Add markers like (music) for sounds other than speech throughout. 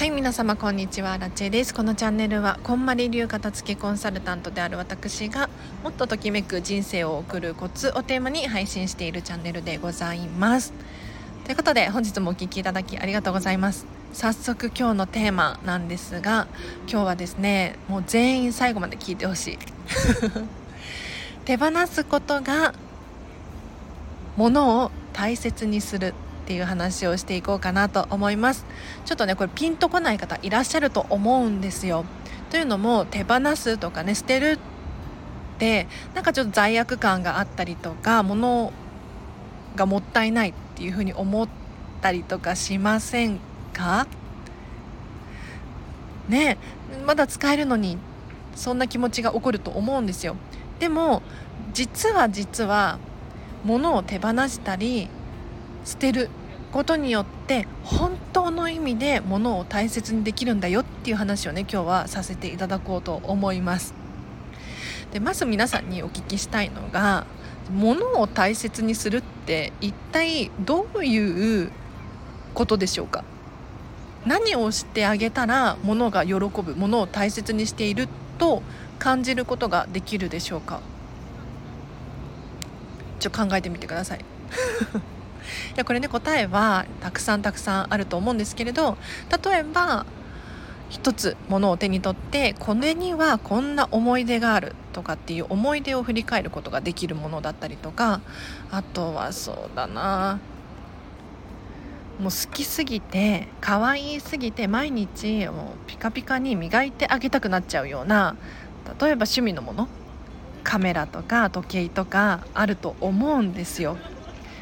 はい皆様こんにちは。ラチェです。このチャンネルはこんまり流片付けコンサルタントである私がもっとときめく人生を送るコツをテーマに配信しているチャンネルでございます。ということで本日もお聴きいただきありがとうございます。早速今日のテーマなんですが今日はですねもう全員最後まで聞いてほしい。(laughs) 手放すことが物を大切にする。っていう話をしていこうかなと思います。ちょっとねこれピンとこない方いらっしゃると思うんですよ。というのも手放すとかね捨てるってなんかちょっと罪悪感があったりとか物がもったいないっていうふうに思ったりとかしませんか？ねまだ使えるのにそんな気持ちが起こると思うんですよ。でも実は実は物を手放したり捨てることによって本当の意味で物を大切にできるんだよっていう話をね今日はさせていただこうと思います。でまず皆さんにお聞きしたいのが物を大切にするって一体どういうことでしょうか？何をしてあげたら物が喜ぶ物を大切にしていると感じることができるでしょうか？ちょ考えてみてください。いやこれね答えはたくさんたくさんあると思うんですけれど例えば一つものを手に取ってこれにはこんな思い出があるとかっていう思い出を振り返ることができるものだったりとかあとはそうだな。もう好きすぎて可愛すぎて毎日もうピカピカに磨いてあげたくなっちゃうような例えば趣味のもの？カメラとか時計とかあると思うんですよ。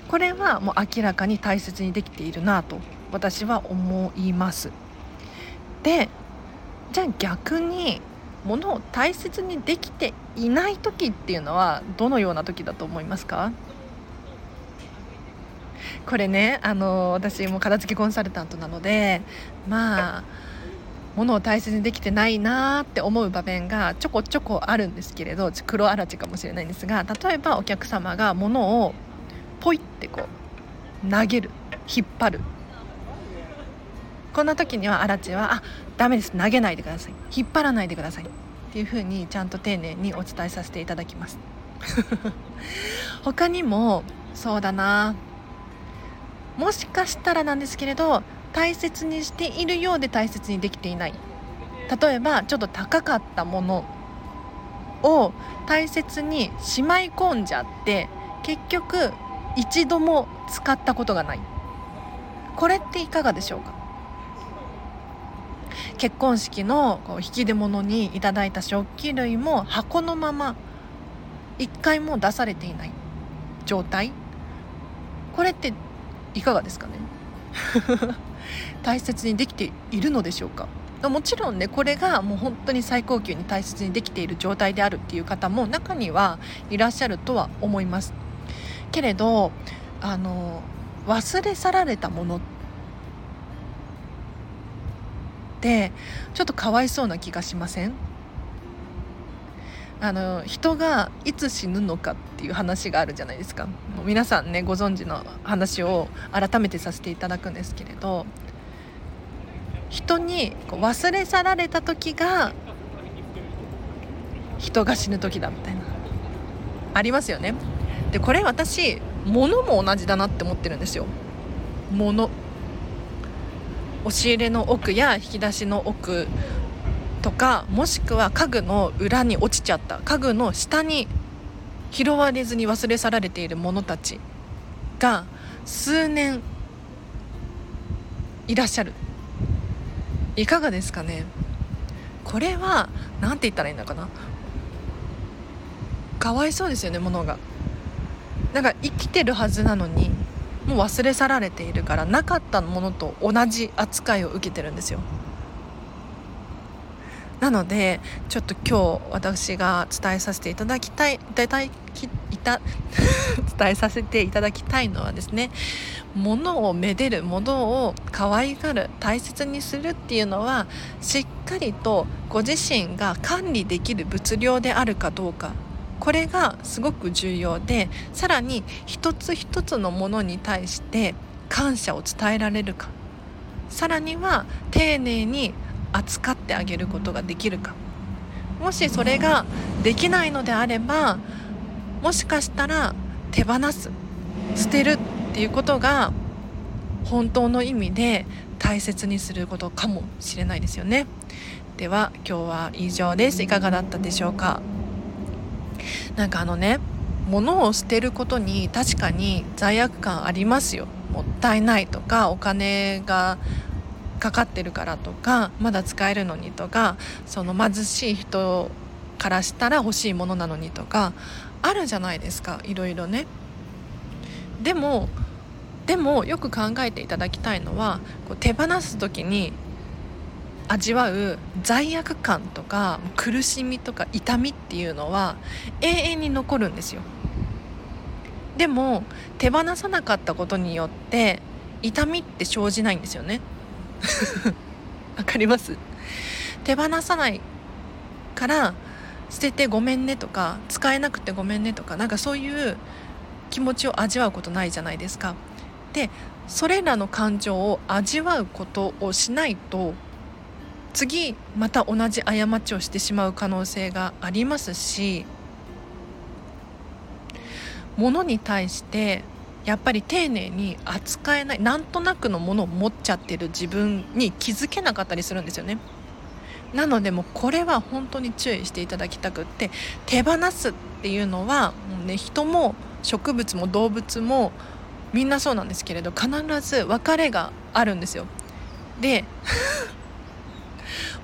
これはもう明らかに大切にできているなと私は思います。でじゃあ逆にものを大切にできていない時っていうのはどのような時だと思いますか？これねあの私も片付けコンサルタントなのでまあものを大切にできてないなって思う場面がちょこちょこあるんですけれど黒あらちかもしれないんですが例えばお客様がものをポイってこう投げる引っ張る。こんな時にはアラチは「あダメです投げないでください。引っ張らないでください」っていう風にちゃんと丁寧にお伝えさせていただきます。(laughs) 他にもそうだな。もしかしたらなんですけれど大切にしているようで大切にできていない。例えばちょっと高かったものを大切にしまい込んじゃって結局一度も使ったことがない。これっていかがでしょうか？結婚式のこう引き出物にいただいた食器類も箱のまま一回も出されていない状態？これっていかがですかね？(laughs) 大切にできているのでしょうか？もちろんねこれがもう本当に最高級に大切にできている状態であるっていう方も中にはいらっしゃるとは思います。けれどあの忘れ去られたものってちょっとかわいそうな気がしません？あの人がいつ死ぬのかっていう話があるじゃないですか。もう皆さんねご存知の話を改めてさせていただくんですけれど人に忘れ去られた時が人が死ぬ時だみたいな。ありますよね。でこれ私物も同じだなって思ってるんですよ。物。押し入れの奥や引き出しの奥とかもしくは家具の裏に落ちちゃった家具の下に拾われずに忘れ去られているものたちが数年いらっしゃる。いかがですかね。これは何て言ったらいいのかな。かわいそうですよねものが。なんか生きてるはずなのにもう忘れ去られているからなかったものと同じ扱いを受けてるんですよ。なのでちょっと今日私が伝えさせていただきたいいただきいた伝えさせていただきたいのはですね物をめでる物を可愛がる大切にするっていうのはしっかりとご自身が管理できる物量であるかどうか。これがすごく重要でさらに一つ一つのものに対して感謝を伝えられるか。さらには丁寧に扱ってあげることができるか。もしそれができないのであればもしかしたら手放す捨てるっていうことが本当の意味で大切にすることかもしれないですよね。では今日は以上です。いかがだったでしょうか？なんかあのね物を捨てることに確かに罪悪感ありますよ。もったいないとかお金がかかってるからとかまだ使えるのにとかその貧しい人からしたら欲しいものなのにとかあるじゃないですかいろいろね。でもでもよく考えていただきたいのはこう手放す時に味わう罪悪感とか苦しみとか痛みっていうのは永遠に残るんですよ。でも手放さなかったことによって痛みって生じないんですよね。(laughs) わかります？手放さないから捨ててごめんねとか使えなくてごめんねとかなんかそういう気持ちを味わうことないじゃないですか。でそれらの感情を味わうことをしないと次また同じ過ちをしてしまう可能性がありますし物に対してやっぱり丁寧に扱えないなんとなくのものを持っちゃってる自分に気づけなかったりするんですよね。なのでもうこれは本当に注意していただきたくって手放すっていうのはもう、ね、人も植物も動物もみんなそうなんですけれど必ず別れがあるんですよ。で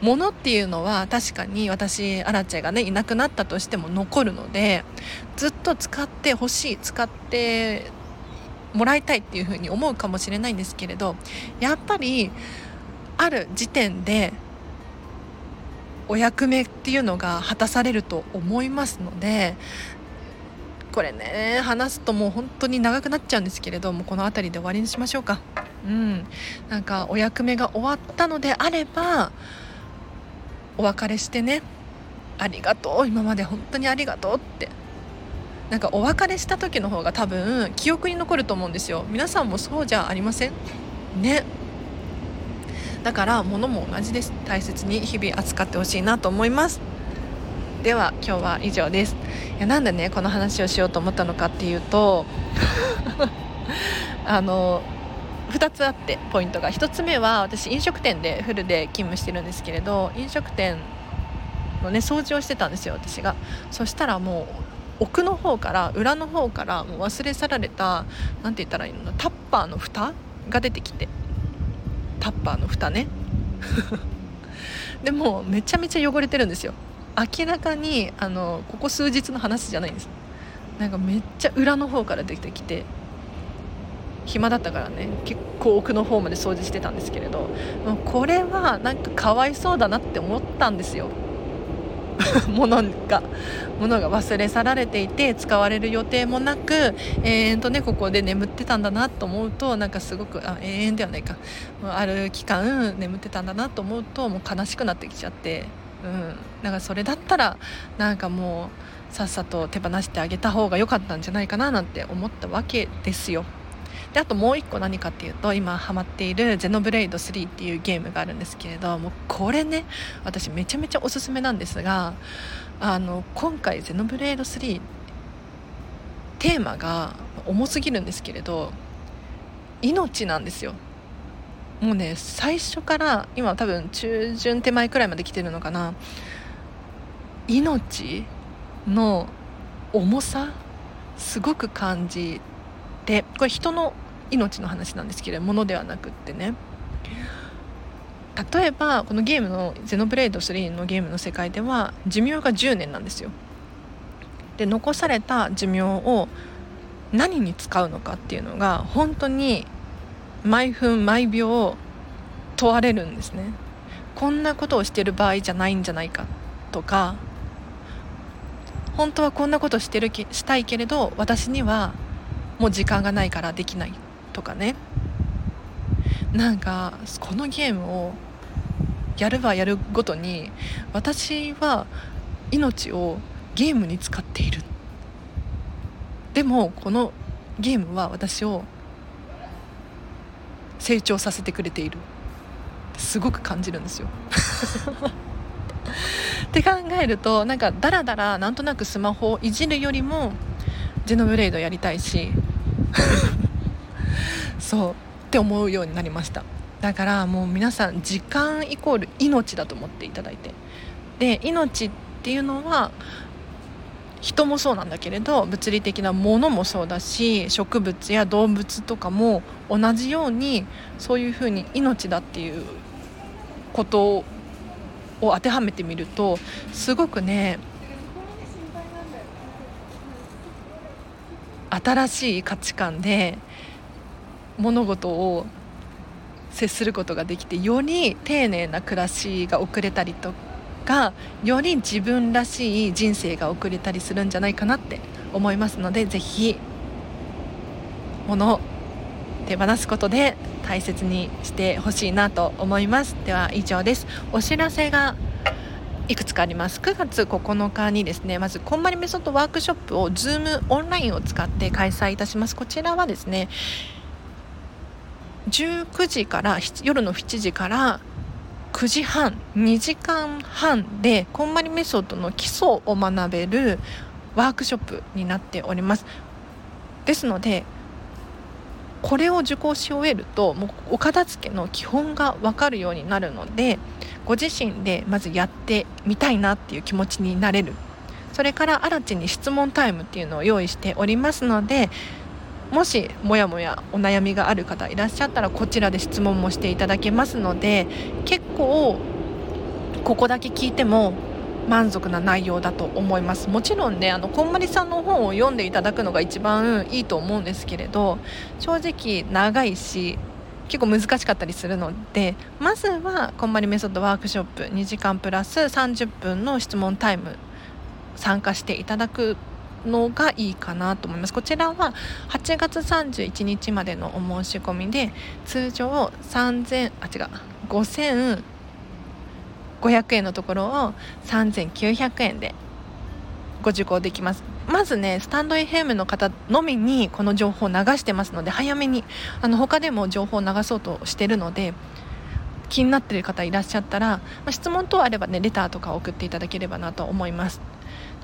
物っていうのは確かに私アラチェがねいなくなったとしても残るのでずっと使ってほしい使ってもらいたいっていうふうに思うかもしれないんですけれどやっぱりある時点でお役目っていうのが果たされると思いますのでこれね話すともう本当に長くなっちゃうんですけれどもこの辺りで終わりにしましょうか。うん。なんかお役目が終わったのであればお別れしてね。ありがとう。今まで本当にありがとうって。なんかお別れした時の方が多分記憶に残ると思うんですよ。皆さんもそうじゃありません？ね。だから物も同じです。大切に日々扱ってほしいなと思います。では今日は以上です。いやなんでねこの話をしようと思ったのかっていうと (laughs) あの2つあってポイントが1つ目は私飲食店でフルで勤務してるんですけれど飲食店のね掃除をしてたんですよ私が。そしたらもう奥の方から裏の方からもう忘れ去られた何て言ったらいいのタッパーの蓋が出てきて。タッパーの蓋ね。(laughs) でもめちゃめちゃ汚れてるんですよ。明らかにあのここ数日の話じゃないんです。なんかめっちゃ裏の方から出てきて。暇だったからね。結構奥の方まで掃除してたんですけれど。これはなんかかわいそうだなって思ったんですよ。(laughs) 物が。物が忘れ去られていて使われる予定もなく永遠とねここで眠ってたんだなと思うとなんかすごくあ永遠ではないか。ある期間眠ってたんだなと思うともう悲しくなってきちゃって、うん、なんかそれだったらなんかもうさっさと手放してあげた方が良かったんじゃないかななんて思ったわけですよ。であともう1個何かっていうと今ハマっている「ゼノブレイド3」っていうゲームがあるんですけれどもこれね私めちゃめちゃおすすめなんですがあの今回「ゼノブレイド3」テーマが重すぎるんですけれど命なんですよ。もうね最初から今多分中旬手前くらいまで来てるのかな命の重さすごく感じてこれ人の命の話なんですけれどものではなくってね。例えばこのゲームの「ゼノブレイド3」のゲームの世界では寿命が10年なんですよ。で残された寿命を何に使うのかっていうのが本当に毎分毎秒問われるんですね。こんなことをしてる場合じゃないんじゃないかとか本当はこんなことしてるしたいけれど私にはもう時間がないからできない。とかね。なんかこのゲームをやるばやるごとに私は命をゲームに使っている。でもこのゲームは私を成長させてくれている。すごく感じるんですよ。(laughs) って考えるとなんかダラダラなんとなくスマホをいじるよりもジェノブレイドやりたいし。そうって思うようになりました。だからもう皆さん時間イコール命だと思っていただいて。で命っていうのは人もそうなんだけれど物理的なものもそうだし植物や動物とかも同じようにそういうふうに命だっていうことを当てはめてみるとすごくね新しい価値観で物事を接することができてより丁寧な暮らしが送れたりとかより自分らしい人生が送れたりするんじゃないかなって思いますので是非物を手放すことで大切にしてほしいなと思います。では以上です。お知らせがいくつかあります。9月9日にですねまずこんまりメソッドワークショップを Zoom オンラインを使って開催いたします。こちらはですね19時から夜の7時から9時半2時間半でこんまりメソッドの基礎を学べるワークショップになっております。ですのでこれを受講し終えるともうお片付けの基本が分かるようになるのでご自身でまずやってみたいなっていう気持ちになれる。それから新地に質問タイムっていうのを用意しておりますのでもしもやもやお悩みがある方いらっしゃったらこちらで質問もしていただけますので結構ここだけ聞いても満足な内容だと思います。もちろんねあのこんまりさんの本を読んでいただくのが一番いいと思うんですけれど正直長いし結構難しかったりするのでまずはこんまりメソッドワークショップ2時間プラス30分の質問タイム参加していただくのがいいかなと思います。こちらは8月31日までのお申し込みで通常3000あ違う5500円のところを3900円でご受講できます。まずねスタンド FM の方のみにこの情報を流してますので早めにあの他でも情報を流そうとしてるので気になってる方いらっしゃったら、まあ、質問等あればねレターとか送っていただければなと思います。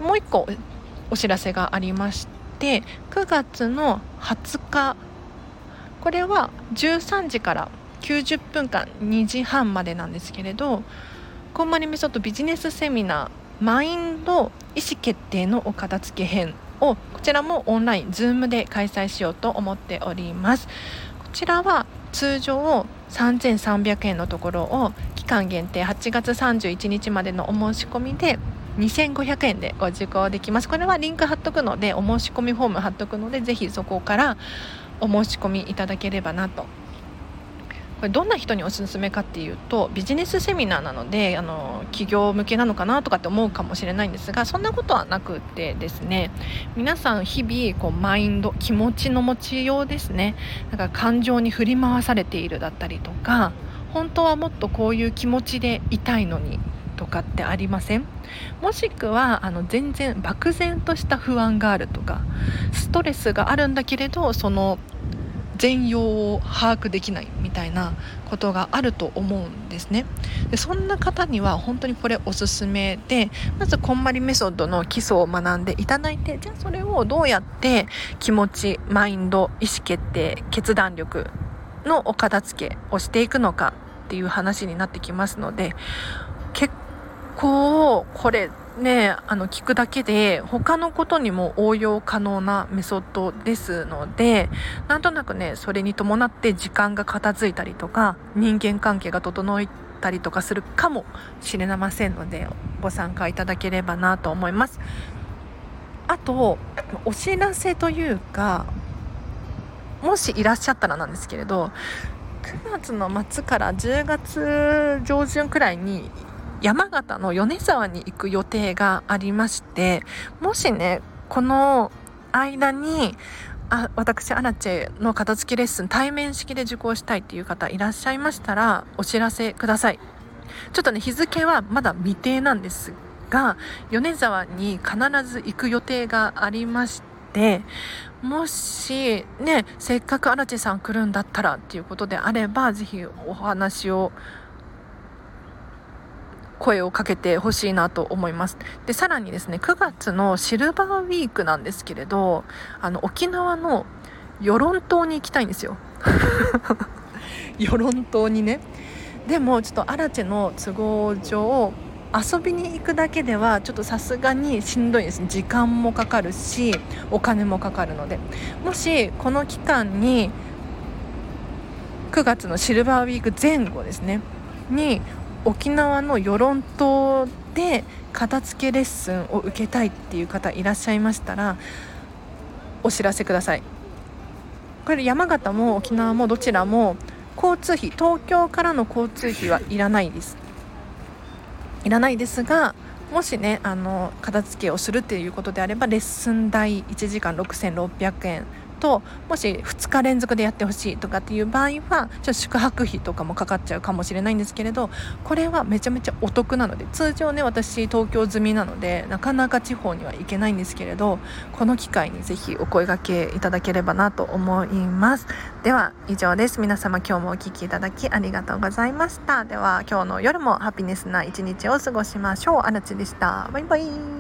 もう一個お知らせがありまして9月の20日これは13時から90分間2時半までなんですけれどこんまりメソッドビジネスセミナーマインド意思決定のお片付け編をこちらもオンライン Zoom で開催しようと思っております。こちらは通常3300円のところを期間限定8月31日までのお申し込みで2500円でご受講できます。これはリンク貼っとくのでお申し込みフォーム貼っとくのでぜひそこからお申し込みいただければなと。これどんな人におすすめかっていうとビジネスセミナーなのであの企業向けなのかなとかって思うかもしれないんですがそんなことはなくてですね皆さん日々こうマインド気持ちの持ちようですね。だか感情に振り回されているだったりとか本当はもっとこういう気持ちでいたいのにとかってありません？もしくはあの全然漠然とした不安があるとかストレスがあるんだけれどその全容を把握できないみたいなことがあると思うんですね。でそんな方には本当にこれおすすめでまずこんまりメソッドの基礎を学んでいただいてじゃあそれをどうやって気持ちマインド意思決定決断力のお片付けをしていくのかっていう話になってきますので結構これねあの聞くだけで他のことにも応用可能なメソッドですのでなんとなくねそれに伴って時間が片付いたりとか人間関係が整ったりとかするかもしれませんのでご参加いただければなと思います。あとお知らせというかもしいらっしゃったらなんですけれど9月の末から10月上旬くらいに山形の米沢に行く予定がありましてもしねこの間にあ私アラチェの片付きレッスン対面式で受講したいっていう方いらっしゃいましたらお知らせください。ちょっとね日付はまだ未定なんですが米沢に必ず行く予定がありましてもしねせっかくアラチェさん来るんだったらっていうことであればぜひお話を声をかけてほしいなと思います。でさらにですね9月のシルバーウィークなんですけれどあの沖縄の与論島に行きたいんですよ。(laughs) 与論島にね。でもちょっとアラチェの都合上遊びに行くだけではちょっとさすがにしんどいです。時間もかかるしお金もかかるので。もしこの期間に9月のシルバーウィーク前後ですね。に沖縄の与論島で片付けレッスンを受けたいっていう方いらっしゃいましたらお知らせください。これ山形も沖縄もどちらも交通費東京からの交通費はいらないです。いらないですがもしねあの片付けをするっていうことであればレッスン代1時間6600円。ともし2日連続でやってほしいとかっていう場合はちょっと宿泊費とかもかかっちゃうかもしれないんですけれどこれはめちゃめちゃお得なので通常ね私東京済みなのでなかなか地方には行けないんですけれどこの機会にぜひお声がけいただければなと思います。では以上です。皆様今日もお聴きいただきありがとうございました。では今日の夜もハピネスな一日を過ごしましょう。あらちでした。バイバイ。